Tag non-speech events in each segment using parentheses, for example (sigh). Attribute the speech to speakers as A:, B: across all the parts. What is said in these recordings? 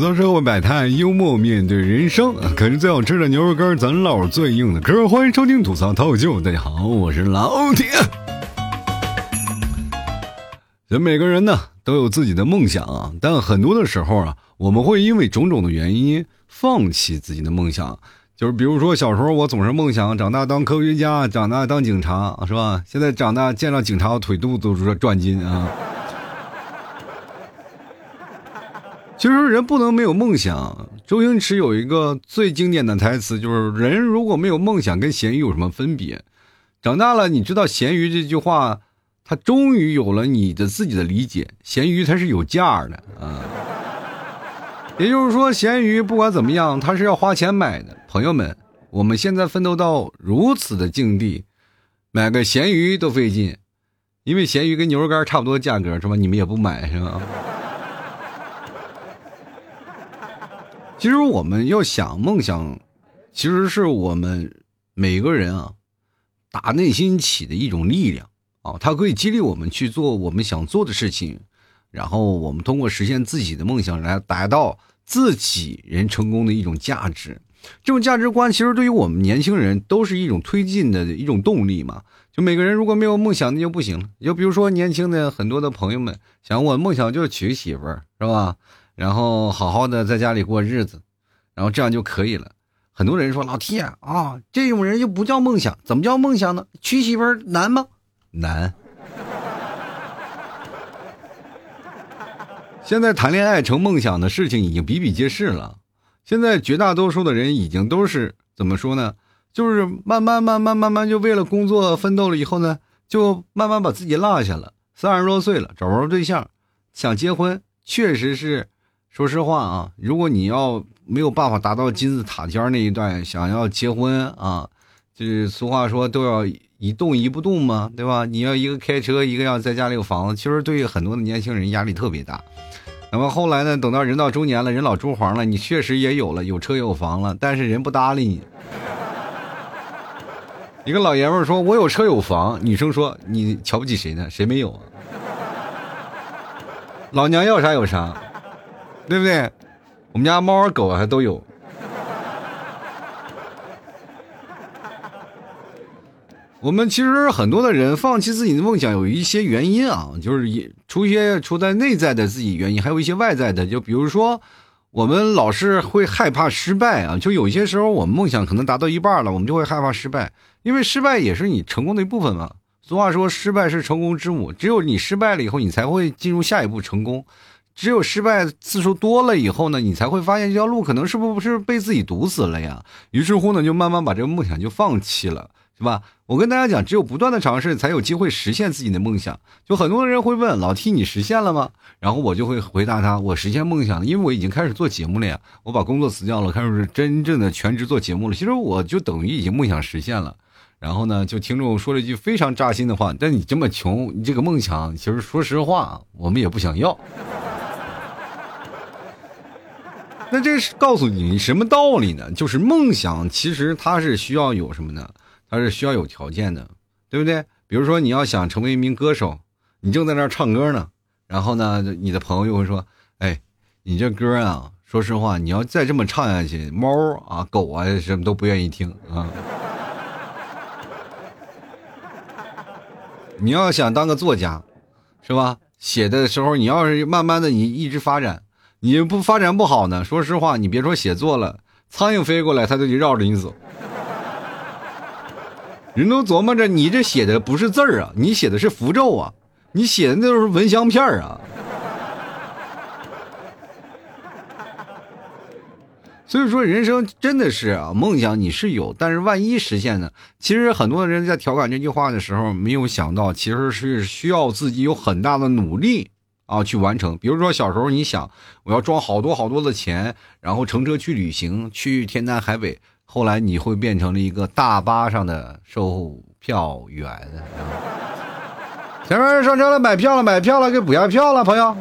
A: 吐槽社会百态，幽默面对人生。啃着最好吃的牛肉干，咱唠最硬的嗑。欢迎收听吐槽涛秀，大家好，我是老铁。人每个人呢都有自己的梦想啊，但很多的时候啊，我们会因为种种的原因放弃自己的梦想。就是比如说小时候我总是梦想长大当科学家，长大当警察，是吧？现在长大见到警察，我腿肚子都是转筋啊。其实人不能没有梦想。周星驰有一个最经典的台词，就是“人如果没有梦想，跟咸鱼有什么分别？”长大了，你知道咸鱼这句话，他终于有了你的自己的理解。咸鱼它是有价的啊，也就是说，咸鱼不管怎么样，它是要花钱买的。朋友们，我们现在奋斗到如此的境地，买个咸鱼都费劲，因为咸鱼跟牛肉干差不多价格，是吧？你们也不买，是吧？其实我们要想梦想，其实是我们每个人啊打内心起的一种力量啊，它可以激励我们去做我们想做的事情，然后我们通过实现自己的梦想来达到自己人成功的一种价值。这种价值观其实对于我们年轻人都是一种推进的一种动力嘛。就每个人如果没有梦想，那就不行了。就比如说年轻的很多的朋友们想，我梦想就是娶个媳妇儿，是吧？然后好好的在家里过日子，然后这样就可以了。很多人说老铁啊，这种人就不叫梦想，怎么叫梦想呢？娶媳妇难吗？难。现在谈恋爱成梦想的事情已经比比皆是了。现在绝大多数的人已经都是怎么说呢？就是慢慢慢慢慢慢就为了工作奋斗了以后呢，就慢慢把自己落下了。三十多岁了，找不着对象，想结婚，确实是。说实话啊，如果你要没有办法达到金字塔尖那一段，想要结婚啊，就是俗话说都要一动一不动嘛，对吧？你要一个开车，一个要在家里有房子，其实对于很多的年轻人压力特别大。那么后来呢，等到人到中年了，人老珠黄了，你确实也有了有车有房了，但是人不搭理你。一个老爷们说：“我有车有房。”女生说：“你瞧不起谁呢？谁没有啊？”老娘要啥有啥。对不对？我们家猫儿狗还都有。我们其实很多的人放弃自己的梦想有一些原因啊，就是也除一些出在内在的自己原因，还有一些外在的。就比如说，我们老是会害怕失败啊，就有些时候我们梦想可能达到一半了，我们就会害怕失败，因为失败也是你成功的一部分嘛。俗话说，失败是成功之母，只有你失败了以后，你才会进入下一步成功。只有失败次数多了以后呢，你才会发现这条路可能是不是被自己堵死了呀？于是乎呢，就慢慢把这个梦想就放弃了，是吧？我跟大家讲，只有不断的尝试，才有机会实现自己的梦想。就很多人会问老 T，你实现了吗？然后我就会回答他，我实现梦想了，因为我已经开始做节目了呀，我把工作辞掉了，开始真正的全职做节目了。其实我就等于已经梦想实现了。然后呢，就听众说了一句非常扎心的话：，但你这么穷，你这个梦想，其实说实话，我们也不想要。那这是告诉你什么道理呢？就是梦想其实它是需要有什么呢？它是需要有条件的，对不对？比如说你要想成为一名歌手，你正在那儿唱歌呢，然后呢，你的朋友又会说：“哎，你这歌啊，说实话，你要再这么唱下去，猫啊、狗啊什么都不愿意听啊。”你要想当个作家，是吧？写的时候，你要是慢慢的你一直发展。你不发展不好呢？说实话，你别说写作了，苍蝇飞过来，它就得绕着你走。人都琢磨着，你这写的不是字儿啊，你写的是符咒啊，你写的那都是蚊香片啊。所以说，人生真的是啊，梦想你是有，但是万一实现呢？其实很多人在调侃这句话的时候，没有想到，其实是需要自己有很大的努力。啊，去完成。比如说小时候，你想我要装好多好多的钱，然后乘车去旅行，去天南海北。后来你会变成了一个大巴上的售票员。前面上车了，买票了，买票了，给补下票了，朋友，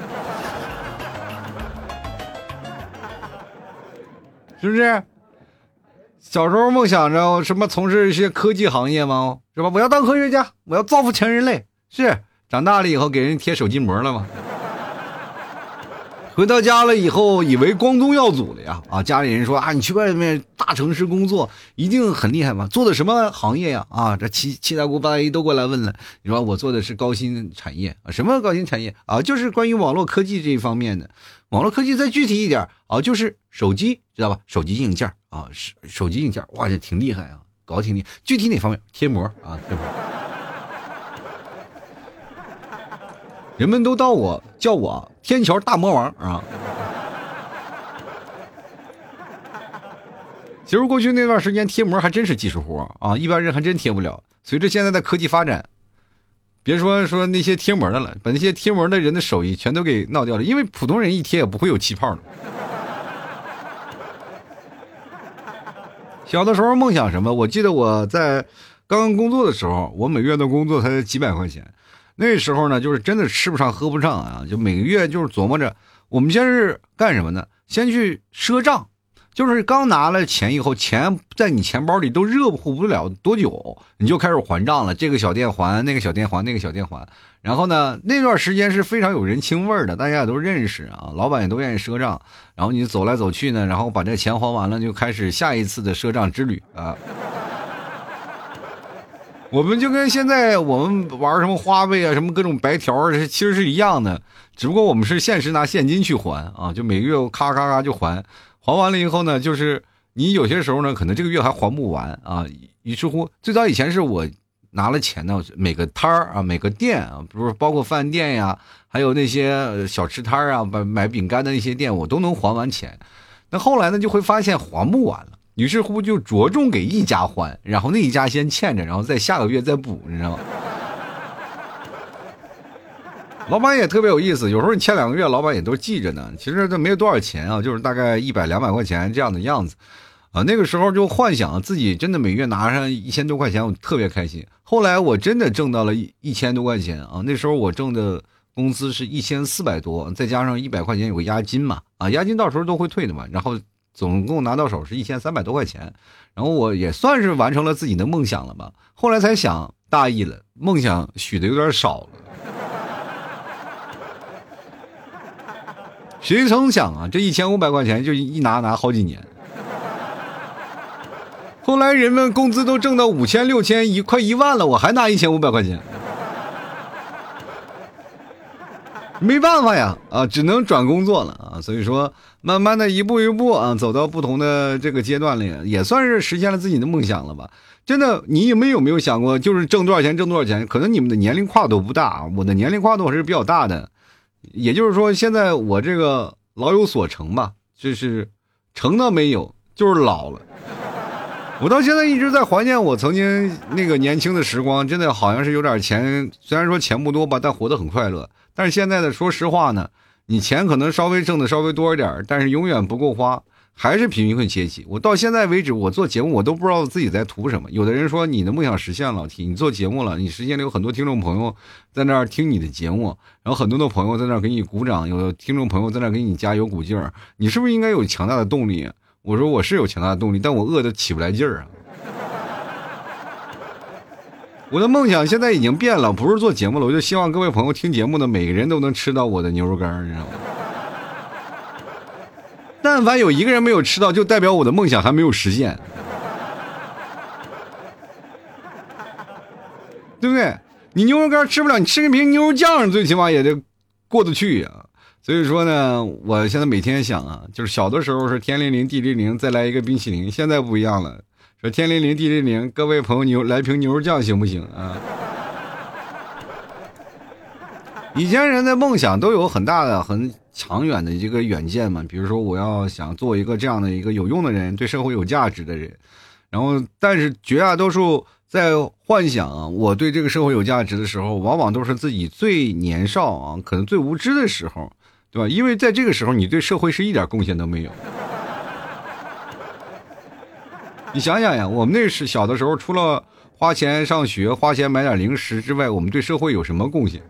A: 是不是？小时候梦想着什么从事一些科技行业吗？是吧？我要当科学家，我要造福全人类。是长大了以后给人贴手机膜了吗？回到家了以后，以为光宗耀祖了呀！啊，家里人说啊，你去外面大城市工作，一定很厉害嘛？做的什么行业呀？啊，这七七大姑八大姨都过来问了。你说我做的是高新产业啊？什么高新产业啊？就是关于网络科技这一方面的。网络科技再具体一点啊，就是手机，知道吧？手机硬件啊，手手机硬件，哇，这挺厉害啊，搞挺厉。具体哪方面？贴膜啊，贴膜。人们都到我叫我天桥大魔王啊！其实过去那段时间贴膜还真是技术活啊，一般人还真贴不了。随着现在的科技发展，别说说那些贴膜的了，把那些贴膜的人的手艺全都给闹掉了，因为普通人一贴也不会有气泡的。小的时候梦想什么？我记得我在刚刚工作的时候，我每月的工作才几百块钱。那时候呢，就是真的吃不上喝不上啊，就每个月就是琢磨着，我们先是干什么呢？先去赊账，就是刚拿了钱以后，钱在你钱包里都热乎不了多久，你就开始还账了。这个小店还，那个小店还，那个小店还。然后呢，那段时间是非常有人情味的，大家也都认识啊，老板也都愿意赊账。然后你走来走去呢，然后把这钱还完了，就开始下一次的赊账之旅啊。我们就跟现在我们玩什么花呗啊，什么各种白条其实是一样的，只不过我们是现实拿现金去还啊，就每个月咔咔咔就还，还完了以后呢，就是你有些时候呢，可能这个月还还不完啊。于是乎，最早以前是我拿了钱呢，每个摊儿啊，每个店啊，不是包括饭店呀，还有那些小吃摊儿啊，买买饼干的那些店，我都能还完钱。那后来呢，就会发现还不完了。于是乎就着重给一家还，然后那一家先欠着，然后再下个月再补，你知道吗？老板也特别有意思，有时候你欠两个月，老板也都记着呢。其实这没有多少钱啊，就是大概一百两百块钱这样的样子，啊，那个时候就幻想自己真的每月拿上一千多块钱，我特别开心。后来我真的挣到了一一千多块钱啊，那时候我挣的工资是一千四百多，再加上一百块钱有个押金嘛，啊，押金到时候都会退的嘛，然后。总共拿到手是一千三百多块钱，然后我也算是完成了自己的梦想了吧。后来才想大意了，梦想许的有点少了。谁曾想啊，这一千五百块钱就一拿拿好几年。后来人们工资都挣到五千、六千、一快一万了，我还拿一千五百块钱。(laughs) 没办法呀，啊，只能转工作了啊，所以说，慢慢的一步一步啊，走到不同的这个阶段里，也算是实现了自己的梦想了吧。真的，你们有没有想过，就是挣多少钱挣多少钱？可能你们的年龄跨度不大，我的年龄跨度还是比较大的。也就是说，现在我这个老有所成吧，就是成倒没有，就是老了。我到现在一直在怀念我曾经那个年轻的时光，真的好像是有点钱，虽然说钱不多吧，但活得很快乐。但是现在的，说实话呢，你钱可能稍微挣的稍微多一点但是永远不够花，还是贫困阶级。我到现在为止，我做节目我都不知道自己在图什么。有的人说你的梦想实现了，你做节目了，你实现了，有很多听众朋友在那儿听你的节目，然后很多的朋友在那儿给你鼓掌，有听众朋友在那儿给你加油鼓劲儿，你是不是应该有强大的动力？我说我是有强大的动力，但我饿的起不来劲儿啊。我的梦想现在已经变了，不是做节目了，我就希望各位朋友听节目的每个人都能吃到我的牛肉干，你知道吗？但凡有一个人没有吃到，就代表我的梦想还没有实现，对不对？你牛肉干吃不了，你吃个瓶牛肉酱，最起码也得过得去呀。所以说呢，我现在每天想啊，就是小的时候是天灵灵地灵灵，再来一个冰淇淋，现在不一样了。说天灵灵地灵灵，各位朋友牛来瓶牛肉酱行不行啊？以前人的梦想都有很大的、很长远的一个远见嘛，比如说我要想做一个这样的一个有用的人，对社会有价值的人。然后，但是绝大多数在幻想我对这个社会有价值的时候，往往都是自己最年少啊，可能最无知的时候，对吧？因为在这个时候，你对社会是一点贡献都没有。你想想呀，我们那是小的时候，除了花钱上学、花钱买点零食之外，我们对社会有什么贡献？(laughs)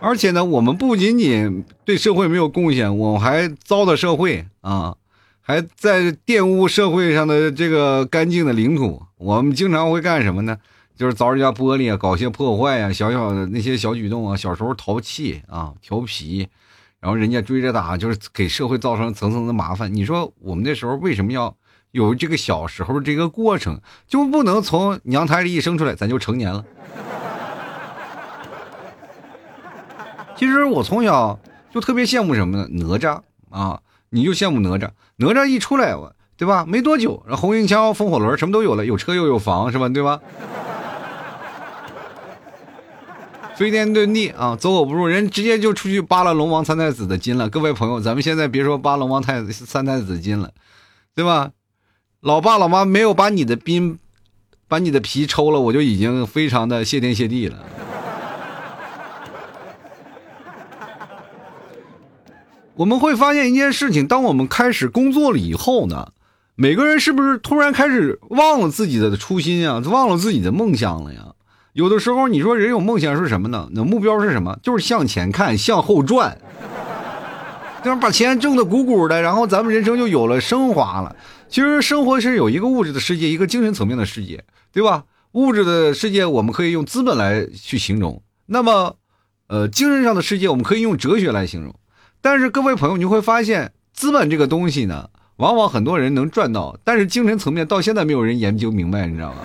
A: 而且呢，我们不仅仅对社会没有贡献，我们还糟蹋社会啊，还在玷污社会上的这个干净的领土。我们经常会干什么呢？就是凿人家玻璃啊，搞些破坏呀，小小的那些小举动啊，小时候淘气啊，调皮，然后人家追着打，就是给社会造成层层的麻烦。你说我们那时候为什么要有这个小时候这个过程，就不能从娘胎里一生出来咱就成年了？(laughs) 其实我从小就特别羡慕什么呢？哪吒啊，你就羡慕哪吒，哪吒一出来，对吧？没多久，红缨枪、风火轮什么都有了，有车又有房，是吧？对吧？飞天遁地啊，走火不入，人直接就出去扒了龙王三太子的筋了。各位朋友，咱们现在别说扒龙王太三太子筋了，对吧？老爸老妈没有把你的兵，把你的皮抽了，我就已经非常的谢天谢地了。(laughs) 我们会发现一件事情：当我们开始工作了以后呢，每个人是不是突然开始忘了自己的初心啊，忘了自己的梦想了呀？有的时候，你说人有梦想是什么呢？那目标是什么？就是向前看，向后转，对吧？把钱挣得鼓鼓的，然后咱们人生就有了升华了。其实生活是有一个物质的世界，一个精神层面的世界，对吧？物质的世界我们可以用资本来去形容，那么，呃，精神上的世界我们可以用哲学来形容。但是各位朋友，你会发现，资本这个东西呢，往往很多人能赚到，但是精神层面到现在没有人研究明白，你知道吗？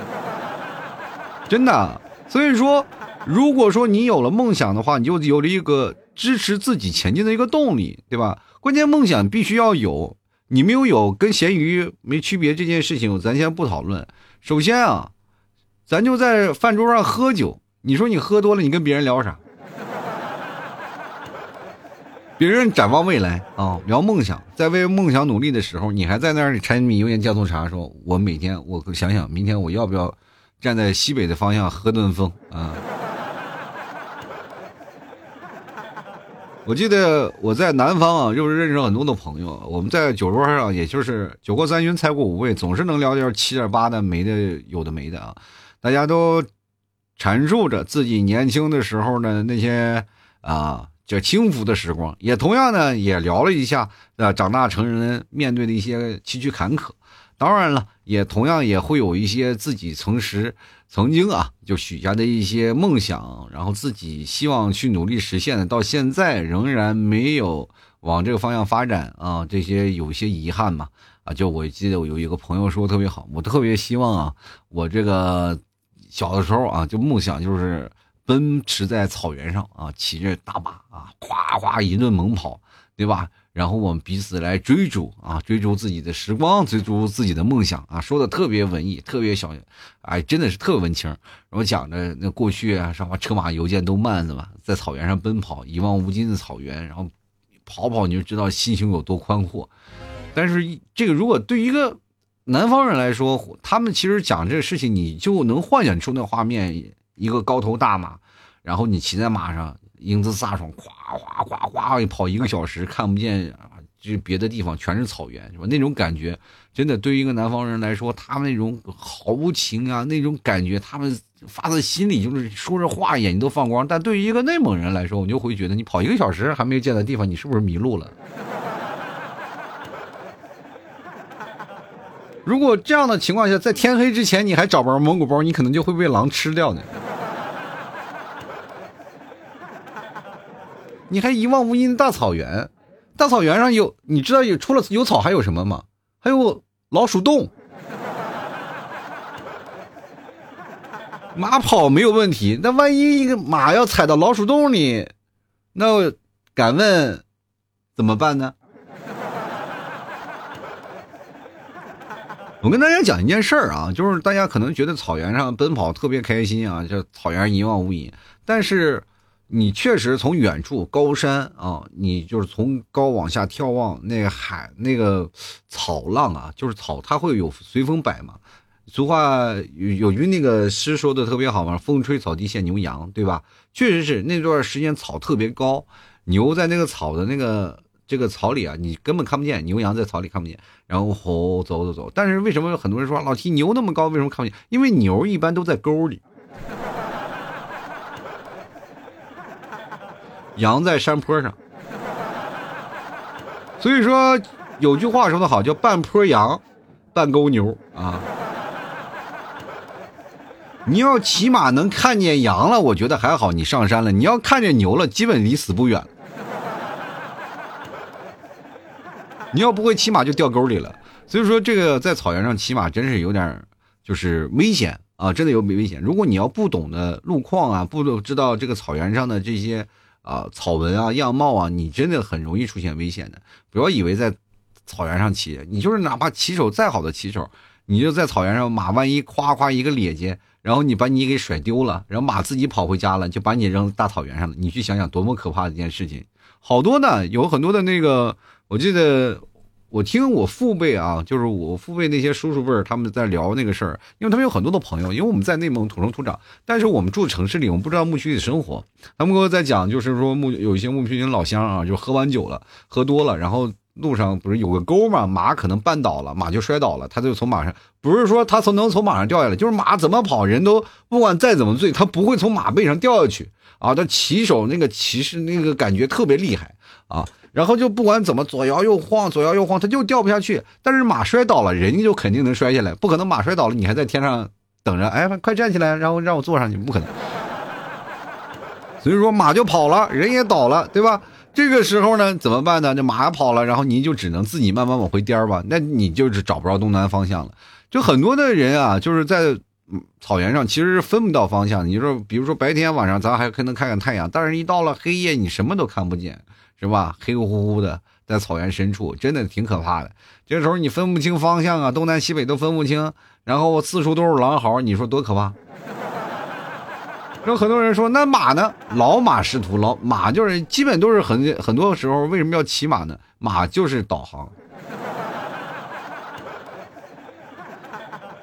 A: 真的。所以说，如果说你有了梦想的话，你就有了一个支持自己前进的一个动力，对吧？关键梦想必须要有，你没有有跟咸鱼没区别这件事情，咱先不讨论。首先啊，咱就在饭桌上喝酒，你说你喝多了，你跟别人聊啥？别人展望未来啊，聊梦想，在为梦想努力的时候，你还在那儿柴米油盐酱醋茶，说我每天我想想明天我要不要。站在西北的方向喝顿风啊！我记得我在南方啊，就是认识很多的朋友。我们在酒桌上，也就是酒过三巡，菜过五味，总是能聊点七点八的，没的有的没的啊。大家都阐述着自己年轻的时候的那些啊，叫轻浮的时光，也同样呢，也聊了一下啊，长大成人面对的一些崎岖坎坷。当然了，也同样也会有一些自己曾时曾经啊就许下的一些梦想，然后自己希望去努力实现的，到现在仍然没有往这个方向发展啊，这些有些遗憾嘛啊。就我记得我有一个朋友说特别好，我特别希望啊，我这个小的时候啊，就梦想就是奔驰在草原上啊，骑着大马啊，夸夸一顿猛跑，对吧？然后我们彼此来追逐啊，追逐自己的时光，追逐自己的梦想啊，说的特别文艺，特别小，哎，真的是特文青。然后讲着那过去啊，什么车马邮件都慢是吧？在草原上奔跑，一望无尽的草原，然后跑跑你就知道心胸有多宽阔。但是这个如果对于一个南方人来说，他们其实讲这个事情，你就能幻想出那画面：一个高头大马，然后你骑在马上。英姿飒爽，哗哗哗哗跑一个小时，看不见啊，就别的地方全是草原，是吧？那种感觉，真的对于一个南方人来说，他们那种豪情啊，那种感觉，他们发自心里，就是说着话，眼睛都放光。但对于一个内蒙人来说，我就会觉得，你跑一个小时还没有见的地方，你是不是迷路了？(laughs) 如果这样的情况下，在天黑之前你还找不着蒙古包，你可能就会被狼吃掉呢。你还一望无垠的大草原，大草原上有你知道有除了有草还有什么吗？还有老鼠洞。马跑没有问题，那万一一个马要踩到老鼠洞里，那敢问怎么办呢？我跟大家讲一件事儿啊，就是大家可能觉得草原上奔跑特别开心啊，就草原一望无垠，但是。你确实从远处高山啊，你就是从高往下眺望那个海，那个草浪啊，就是草，它会有随风摆嘛。俗话有有句那个诗说的特别好嘛，“风吹草低见牛羊”，对吧？(laughs) 确实是那段时间草特别高，牛在那个草的那个这个草里啊，你根本看不见牛羊在草里看不见，然后吼走走走。但是为什么有很多人说老提牛那么高，为什么看不见？因为牛一般都在沟里。羊在山坡上，所以说有句话说的好，叫半坡羊，半沟牛啊。你要起码能看见羊了，我觉得还好，你上山了。你要看见牛了，基本离死不远。你要不会骑马就掉沟里了。所以说，这个在草原上骑马真是有点就是危险啊，真的有危险。如果你要不懂得路况啊，不知道这个草原上的这些啊草纹啊样貌啊，你真的很容易出现危险的。不要以为在草原上骑，你就是哪怕骑手再好的骑手，你就在草原上，马万一夸夸一个趔趄，然后你把你给甩丢了，然后马自己跑回家了，就把你扔大草原上了。你去想想，多么可怕的一件事情！好多呢，有很多的那个，我记得。我听我父辈啊，就是我父辈那些叔叔辈儿，他们在聊那个事儿，因为他们有很多的朋友，因为我们在内蒙土生土长，但是我们住城市里，我们不知道牧区里生活。他们给我在讲，就是说牧有一些牧区里老乡啊，就喝完酒了，喝多了，然后路上不是有个沟嘛，马可能绊倒了，马就摔倒了，他就从马上，不是说他从能从马上掉下来，就是马怎么跑，人都不管再怎么醉，他不会从马背上掉下去啊。他骑手那个骑士那个感觉特别厉害啊。然后就不管怎么左摇右晃，左摇右晃，它就掉不下去。但是马摔倒了，人家就肯定能摔下来，不可能马摔倒了，你还在天上等着。哎，快站起来，然后让我坐上去，不可能。所以说马就跑了，人也倒了，对吧？这个时候呢，怎么办呢？这马跑了，然后你就只能自己慢慢往回颠吧。那你就是找不着东南方向了。就很多的人啊，就是在草原上其实是分不到方向。你说，比如说白天晚上咱还可能看看太阳，但是一到了黑夜，你什么都看不见。是吧？黑乎乎的，在草原深处，真的挺可怕的。这时候你分不清方向啊，东南西北都分不清，然后四处都是狼嚎，你说多可怕？(laughs) 有很多人说，那马呢？老马识途，老马就是基本都是很很多时候为什么要骑马呢？马就是导航。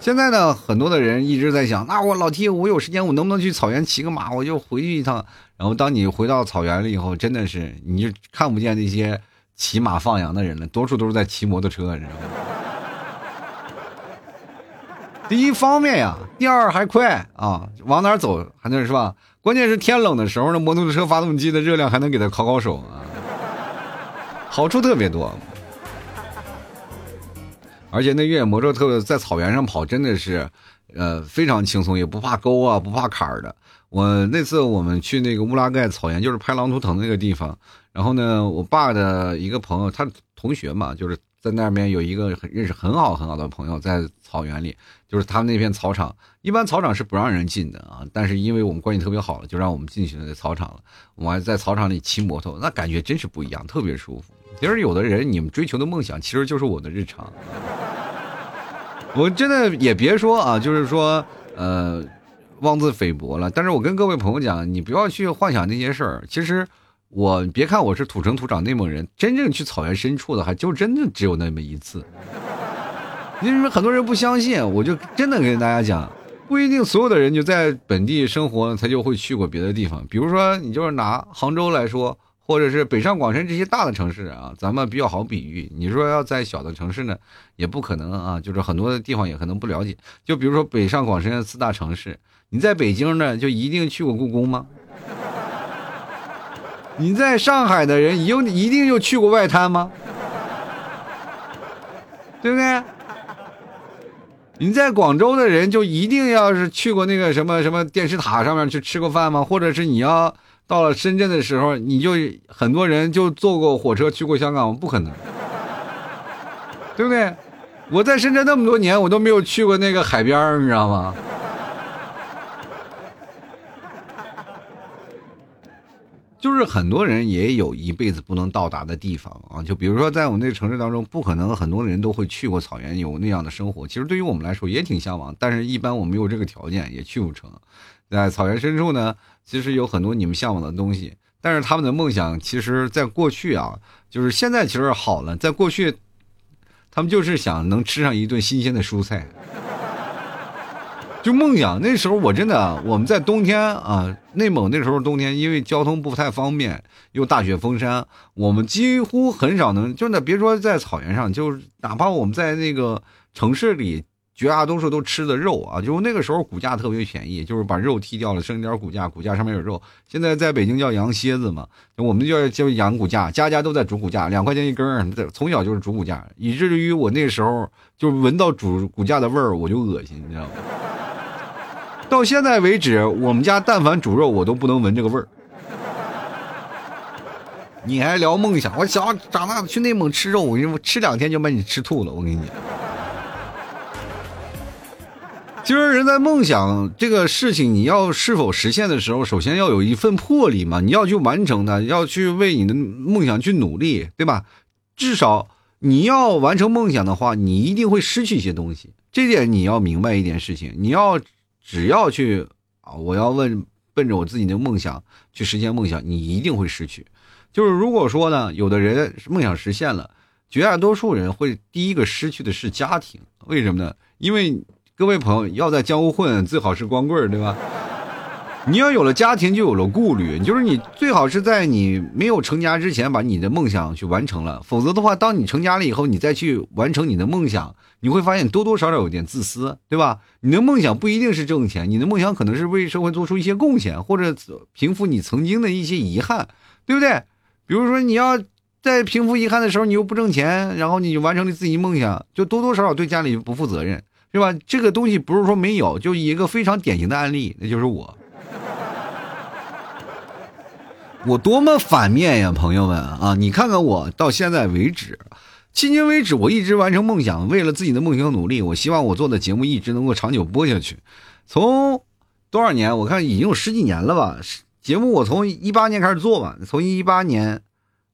A: 现在呢，很多的人一直在想，那我老 T，我有时间，我能不能去草原骑个马？我就回去一趟。然后当你回到草原了以后，真的是你就看不见那些骑马放羊的人了，多数都是在骑摩托车，你知道吗？第一方面呀，第二还快啊，往哪走还能是吧？关键是天冷的时候，呢摩托车发动机的热量还能给它烤烤手啊，好处特别多。而且那越野摩托特在草原上跑真的是，呃，非常轻松，也不怕沟啊，不怕坎儿的。我那次我们去那个乌拉盖草原，就是拍狼图腾那个地方。然后呢，我爸的一个朋友，他同学嘛，就是在那边有一个很认识很好很好的朋友，在草原里，就是他们那片草场，一般草场是不让人进的啊。但是因为我们关系特别好了，就让我们进去了那草场了。我还在草场里骑摩托，那感觉真是不一样，特别舒服。其实有的人，你们追求的梦想，其实就是我的日常。我真的也别说啊，就是说，呃。妄自菲薄了，但是我跟各位朋友讲，你不要去幻想那些事儿。其实，我别看我是土生土长内蒙人，真正去草原深处的，还就真的只有那么一次。因为很多人不相信，我就真的跟大家讲，不一定所有的人就在本地生活，他就会去过别的地方。比如说，你就是拿杭州来说。或者是北上广深这些大的城市啊，咱们比较好比喻。你说要在小的城市呢，也不可能啊，就是很多的地方也可能不了解。就比如说北上广深四大城市，你在北京呢，就一定去过故宫吗？你在上海的人，有一定就去过外滩吗？对不对？你在广州的人，就一定要是去过那个什么什么电视塔上面去吃过饭吗？或者是你要？到了深圳的时候，你就很多人就坐过火车去过香港，不可能，对不对？我在深圳那么多年，我都没有去过那个海边你知道吗？就是很多人也有一辈子不能到达的地方啊，就比如说在我们那个城市当中，不可能很多人都会去过草原，有那样的生活。其实对于我们来说也挺向往，但是一般我没有这个条件，也去不成。在草原深处呢。其实有很多你们向往的东西，但是他们的梦想，其实在过去啊，就是现在其实好了。在过去，他们就是想能吃上一顿新鲜的蔬菜，就梦想。那时候我真的，我们在冬天啊，内蒙那时候冬天，因为交通不太方便，又大雪封山，我们几乎很少能，就那别说在草原上，就是哪怕我们在那个城市里。绝大多数都吃的肉啊，就是那个时候骨架特别便宜，就是把肉剔掉了，剩一点骨架，骨架上面有肉。现在在北京叫羊蝎子嘛，我们叫叫羊骨架，家家都在煮骨架，两块钱一根儿，从小就是煮骨架，以至于我那时候就闻到煮骨架的味儿我就恶心，你知道吗？到现在为止，我们家但凡煮肉，我都不能闻这个味儿。你还聊梦想？我想长大去内蒙吃肉，我跟你说，吃两天就把你吃吐了。我跟你讲，其实人在梦想这个事情，你要是否实现的时候，首先要有一份魄力嘛，你要去完成它，要去为你的梦想去努力，对吧？至少你要完成梦想的话，你一定会失去一些东西。这点你要明白一点事情，你要只要去啊，我要问奔着我自己的梦想去实现梦想，你一定会失去。就是如果说呢，有的人梦想实现了，绝大多数人会第一个失去的是家庭，为什么呢？因为各位朋友要在江湖混，最好是光棍对吧？你要有了家庭，就有了顾虑，就是你最好是在你没有成家之前把你的梦想去完成了，否则的话，当你成家了以后，你再去完成你的梦想，你会发现多多少少有点自私，对吧？你的梦想不一定是挣钱，你的梦想可能是为社会做出一些贡献，或者平复你曾经的一些遗憾，对不对？比如说，你要在平复遗憾的时候，你又不挣钱，然后你就完成了自己梦想，就多多少少对家里不负责任，是吧？这个东西不是说没有，就一个非常典型的案例，那就是我。我多么反面呀，朋友们啊！你看看我到现在为止，迄今为止，我一直完成梦想，为了自己的梦想努力。我希望我做的节目一直能够长久播下去。从多少年？我看已经有十几年了吧。节目我从一八年开始做吧，从一八年，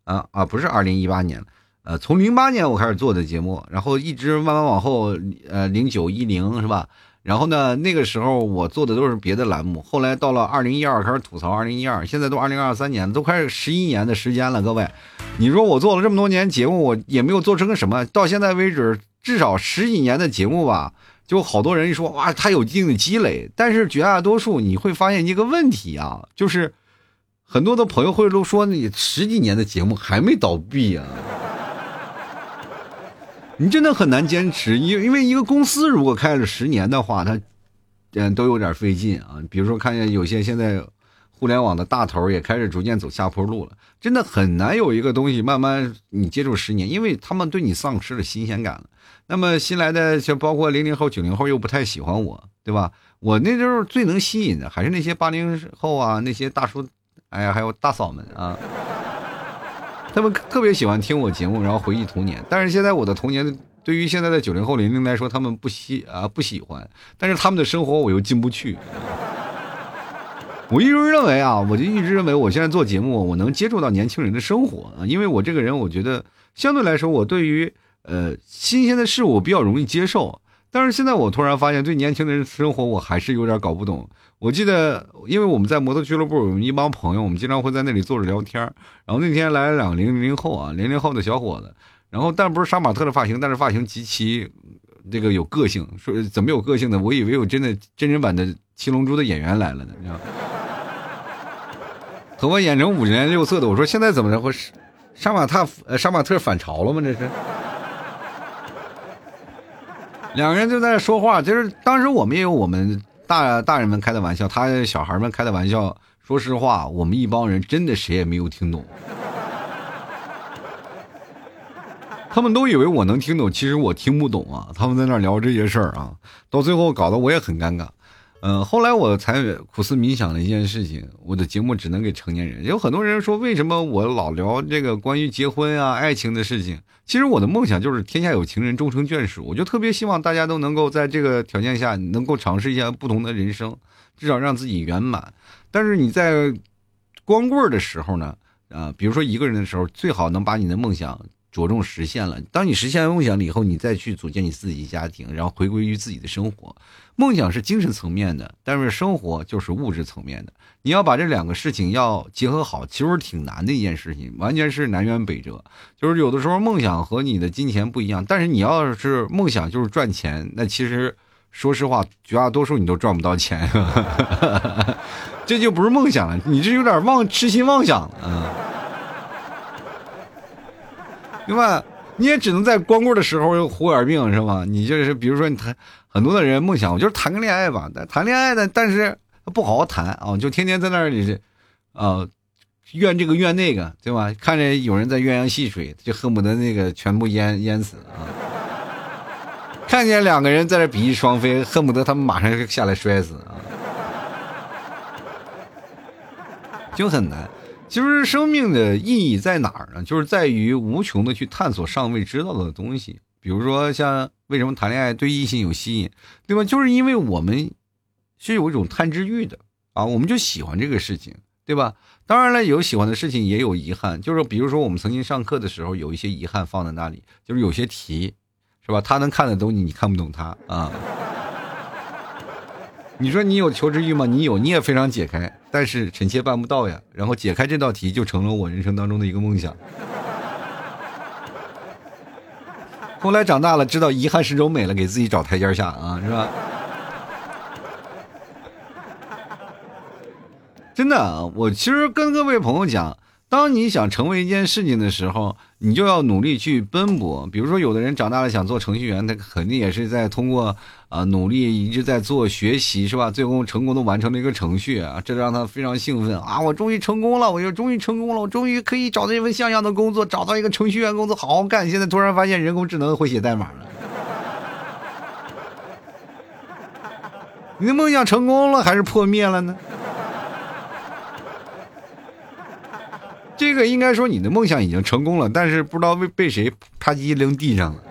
A: 啊啊不是二零一八年呃，从零八年我开始做的节目，然后一直慢慢往后，呃，零九一零是吧？然后呢，那个时候我做的都是别的栏目，后来到了二零一二开始吐槽二零一二，现在都二零二三年，都快始十一年的时间了，各位，你说我做了这么多年节目，我也没有做成个什么，到现在为止至少十几年的节目吧。就好多人说哇，他有一定的积累，但是绝大多数你会发现一个问题啊，就是很多的朋友会都说你十几年的节目还没倒闭啊，你真的很难坚持，因因为一个公司如果开了十年的话，它嗯都有点费劲啊。比如说看见有些现在互联网的大头也开始逐渐走下坡路了，真的很难有一个东西慢慢你接触十年，因为他们对你丧失了新鲜感了。那么新来的，像包括零零后、九零后又不太喜欢我，对吧？我那时候最能吸引的还是那些八零后啊，那些大叔，哎呀，还有大嫂们啊，他们特别喜欢听我节目，然后回忆童年。但是现在我的童年对于现在的九零后、零零来说，他们不喜啊不喜欢，但是他们的生活我又进不去。我一直认为啊，我就一直认为我现在做节目，我能接触到年轻人的生活啊，因为我这个人，我觉得相对来说，我对于。呃，新鲜的事物比较容易接受，但是现在我突然发现，对年轻人生活我还是有点搞不懂。我记得，因为我们在摩托俱乐部有一帮朋友，我们经常会在那里坐着聊天然后那天来了两个零零后啊，零零后的小伙子，然后但不是杀马特的发型，但是发型极其这个有个性。说怎么有个性呢？我以为有真的真人版的七龙珠的演员来了呢，你知道头发染成五颜六色的。我说现在怎么着？会杀马特呃杀马特反潮了吗？这是？两个人就在那说话，就是当时我们也有我们大大人们开的玩笑，他小孩们开的玩笑。说实话，我们一帮人真的谁也没有听懂，(laughs) 他们都以为我能听懂，其实我听不懂啊。他们在那聊这些事儿啊，到最后搞得我也很尴尬。嗯，后来我才苦思冥想了一件事情，我的节目只能给成年人。有很多人说，为什么我老聊这个关于结婚啊、爱情的事情？其实我的梦想就是天下有情人终成眷属。我就特别希望大家都能够在这个条件下，能够尝试一下不同的人生，至少让自己圆满。但是你在光棍的时候呢，啊，比如说一个人的时候，最好能把你的梦想。着重实现了。当你实现了梦想了以后，你再去组建你自己家庭，然后回归于自己的生活。梦想是精神层面的，但是生活就是物质层面的。你要把这两个事情要结合好，其实挺难的一件事情，完全是南辕北辙。就是有的时候梦想和你的金钱不一样，但是你要是梦想就是赚钱，那其实说实话，绝大多数你都赚不到钱，(laughs) 这就不是梦想了，你这有点妄痴心妄想了啊。对吧？你也只能在光棍的时候胡眼病，是吧？你就是比如说你，谈很多的人梦想，我就是谈个恋爱吧。但谈恋爱的，但是不好好谈啊，就天天在那里，啊，怨这个怨那个，对吧？看着有人在鸳鸯戏水，就恨不得那个全部淹淹死啊！看见两个人在这比翼双飞，恨不得他们马上就下来摔死啊！就很难。其实生命的意义在哪儿呢？就是在于无穷的去探索尚未知道的东西。比如说，像为什么谈恋爱对异性有吸引，对吧？就是因为我们是有一种探知欲的啊，我们就喜欢这个事情，对吧？当然了，有喜欢的事情，也有遗憾。就是比如说，我们曾经上课的时候，有一些遗憾放在那里，就是有些题，是吧？他能看得懂你，你看不懂他啊。你说你有求知欲吗？你有，你也非常解开，但是臣妾办不到呀。然后解开这道题就成了我人生当中的一个梦想。后来长大了，知道遗憾是柔美了，给自己找台阶下啊，是吧？真的，我其实跟各位朋友讲。当你想成为一件事情的时候，你就要努力去奔波。比如说，有的人长大了想做程序员，他肯定也是在通过啊努力，一直在做学习，是吧？最后成功的完成了一个程序啊，这让他非常兴奋啊！我终于成功了，我就终于成功了，我终于可以找到一份像样的工作，找到一个程序员工作，好好干。现在突然发现人工智能会写代码了，你的梦想成功了还是破灭了呢？(laughs) 这个应该说你的梦想已经成功了，但是不知道被被谁啪叽扔地上了。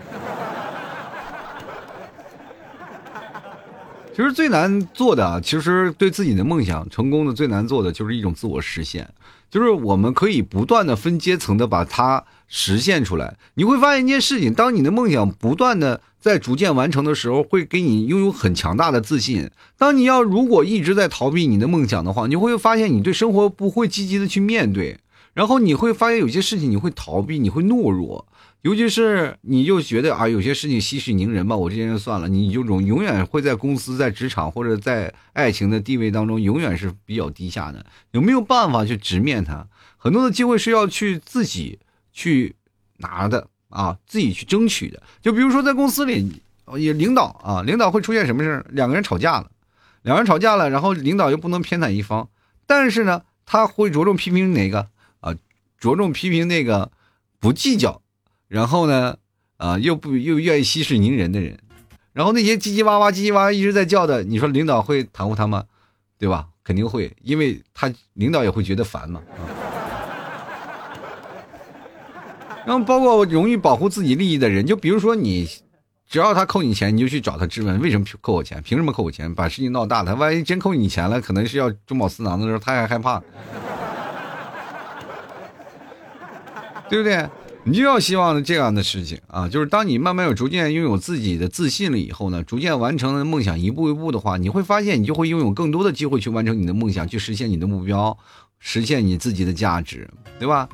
A: 其实最难做的，其实对自己的梦想成功的最难做的就是一种自我实现，就是我们可以不断的分阶层的把它实现出来。你会发现一件事情，当你的梦想不断的在逐渐完成的时候，会给你拥有很强大的自信。当你要如果一直在逃避你的梦想的话，你会发现你对生活不会积极的去面对。然后你会发现有些事情你会逃避，你会懦弱，尤其是你就觉得啊，有些事情息事宁人吧，我这件事算了，你就永永远会在公司、在职场或者在爱情的地位当中永远是比较低下的。有没有办法去直面它？很多的机会是要去自己去拿的啊，自己去争取的。就比如说在公司里，也领导啊，领导会出现什么事？两个人吵架了，两个人吵架了，然后领导又不能偏袒一方，但是呢，他会着重批评哪个？着重批评那个不计较，然后呢，啊，又不又愿意息事宁人的人，然后那些叽叽哇哇、叽叽哇哇一直在叫的，你说领导会袒护他吗？对吧？肯定会，因为他领导也会觉得烦嘛。然后包括容易保护自己利益的人，就比如说你，只要他扣你钱，你就去找他质问，为什么扣我钱？凭什么扣我钱？把事情闹大了，万一真扣你钱了，可能是要中饱私囊的时候，他还害怕。对不对？你就要希望这样的事情啊，就是当你慢慢有逐渐拥有自己的自信了以后呢，逐渐完成了梦想，一步一步的话，你会发现你就会拥有更多的机会去完成你的梦想，去实现你的目标，实现你自己的价值，对吧？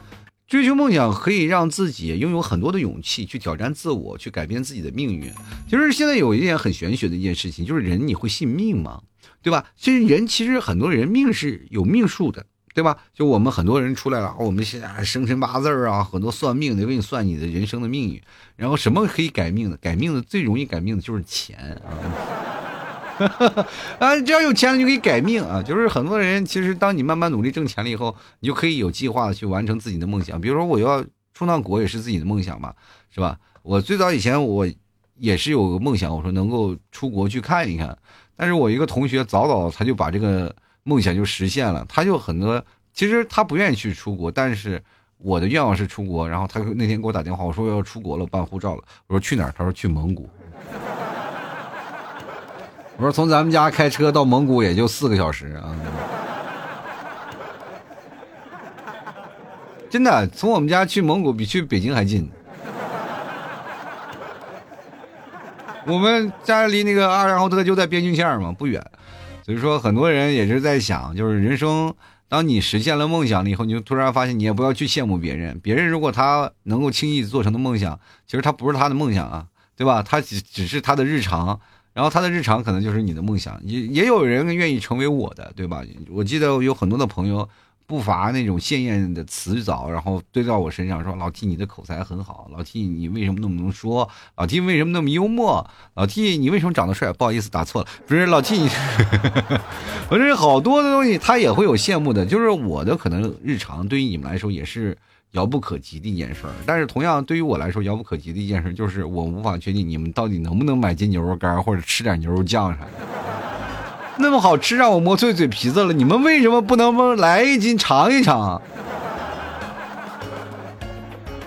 A: 追求梦想可以让自己拥有很多的勇气去挑战自我，去改变自己的命运。其实现在有一件很玄学的一件事情，就是人你会信命吗？对吧？其实人其实很多人命是有命数的。对吧？就我们很多人出来了，我们现在生辰八字啊，很多算命的为你算你的人生的命运。然后什么可以改命的？改命的最容易改命的就是钱啊！(laughs) 啊，只要有钱了就可以改命啊！就是很多人其实当你慢慢努力挣钱了以后，你就可以有计划的去完成自己的梦想。比如说我要出趟国也是自己的梦想嘛，是吧？我最早以前我也是有个梦想，我说能够出国去看一看。但是我一个同学早早他就把这个。梦想就实现了，他就很多。其实他不愿意去出国，但是我的愿望是出国。然后他那天给我打电话，我说要出国了，办护照了。我说去哪儿？他说去蒙古。(laughs) 我说从咱们家开车到蒙古也就四个小时啊。真的，从我们家去蒙古比去北京还近。我们家离那个阿尔罕特就在边境线嘛，不远。比如说，很多人也是在想，就是人生，当你实现了梦想了以后，你就突然发现，你也不要去羡慕别人。别人如果他能够轻易做成的梦想，其实他不是他的梦想啊，对吧？他只只是他的日常，然后他的日常可能就是你的梦想。也也有人愿意成为我的，对吧？我记得有很多的朋友。不乏那种鲜艳的词藻，然后堆到我身上，说老 T 你的口才很好，老 T 你为什么那么能说，老 T 为什么那么幽默，老 T 你为什么长得帅？不好意思打错了，不是老 T，你 (laughs) 我这好多的东西他也会有羡慕的，就是我的可能日常对于你们来说也是遥不可及的一件事，但是同样对于我来说遥不可及的一件事就是我无法确定你们到底能不能买斤牛肉干或者吃点牛肉酱啥的。那么好吃，让我磨碎嘴皮子了，你们为什么不能不来一斤尝一尝？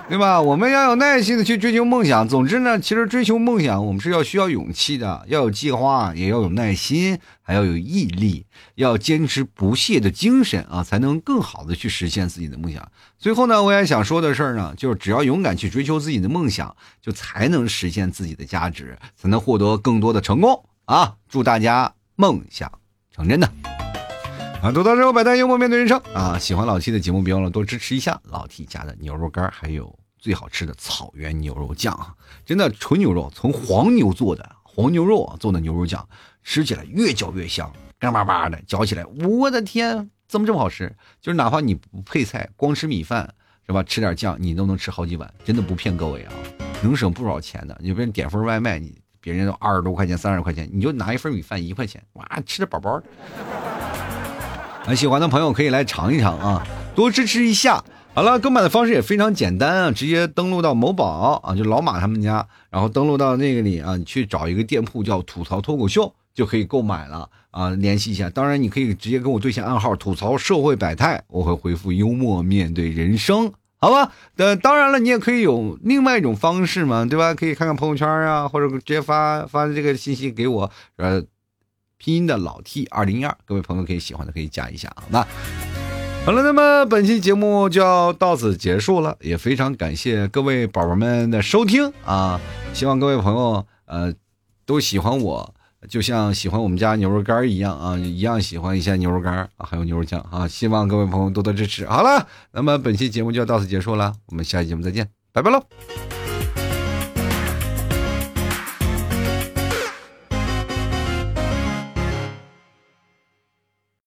A: 对吧？我们要有耐心的去追求梦想。总之呢，其实追求梦想，我们是要需要勇气的，要有计划，也要有耐心，还要有毅力，要坚持不懈的精神啊，才能更好的去实现自己的梦想。最后呢，我也想说的事儿呢，就是只要勇敢去追求自己的梦想，就才能实现自己的价值，才能获得更多的成功啊！祝大家梦想成真的啊！多到之后百态幽默面对人生啊！喜欢老 T 的节目，别忘了多支持一下老 T 家的牛肉干，还有。最好吃的草原牛肉酱啊，真的纯牛肉，从黄牛做的黄牛肉啊做的牛肉酱，吃起来越嚼越香，干巴巴的，嚼起来，我的天，怎么这么好吃？就是哪怕你不配菜，光吃米饭是吧？吃点酱，你都能吃好几碗，真的不骗各位啊，能省不少钱的。你别点份外卖，你别人都二十多块钱、三十块钱，你就拿一份米饭一块钱，哇，吃的饱饱的。很喜欢的朋友可以来尝一尝啊，多支持一下。好了，购买的方式也非常简单啊，直接登录到某宝啊，就老马他们家，然后登录到那个里啊，你去找一个店铺叫吐槽脱口秀，就可以购买了啊，联系一下。当然，你可以直接跟我对线暗号吐槽社会百态，我会回复幽默面对人生，好吧？呃，当然了，你也可以有另外一种方式嘛，对吧？可以看看朋友圈啊，或者直接发发这个信息给我，呃，拼音的老 T 二零一二，各位朋友可以喜欢的可以加一下好吧。好了，那么本期节目就要到此结束了，也非常感谢各位宝宝们的收听啊！希望各位朋友呃都喜欢我，就像喜欢我们家牛肉干一样啊，一样喜欢一下牛肉干啊，还有牛肉酱啊！希望各位朋友多多支持。好了，那么本期节目就要到此结束了，我们下期节目再见，拜拜喽！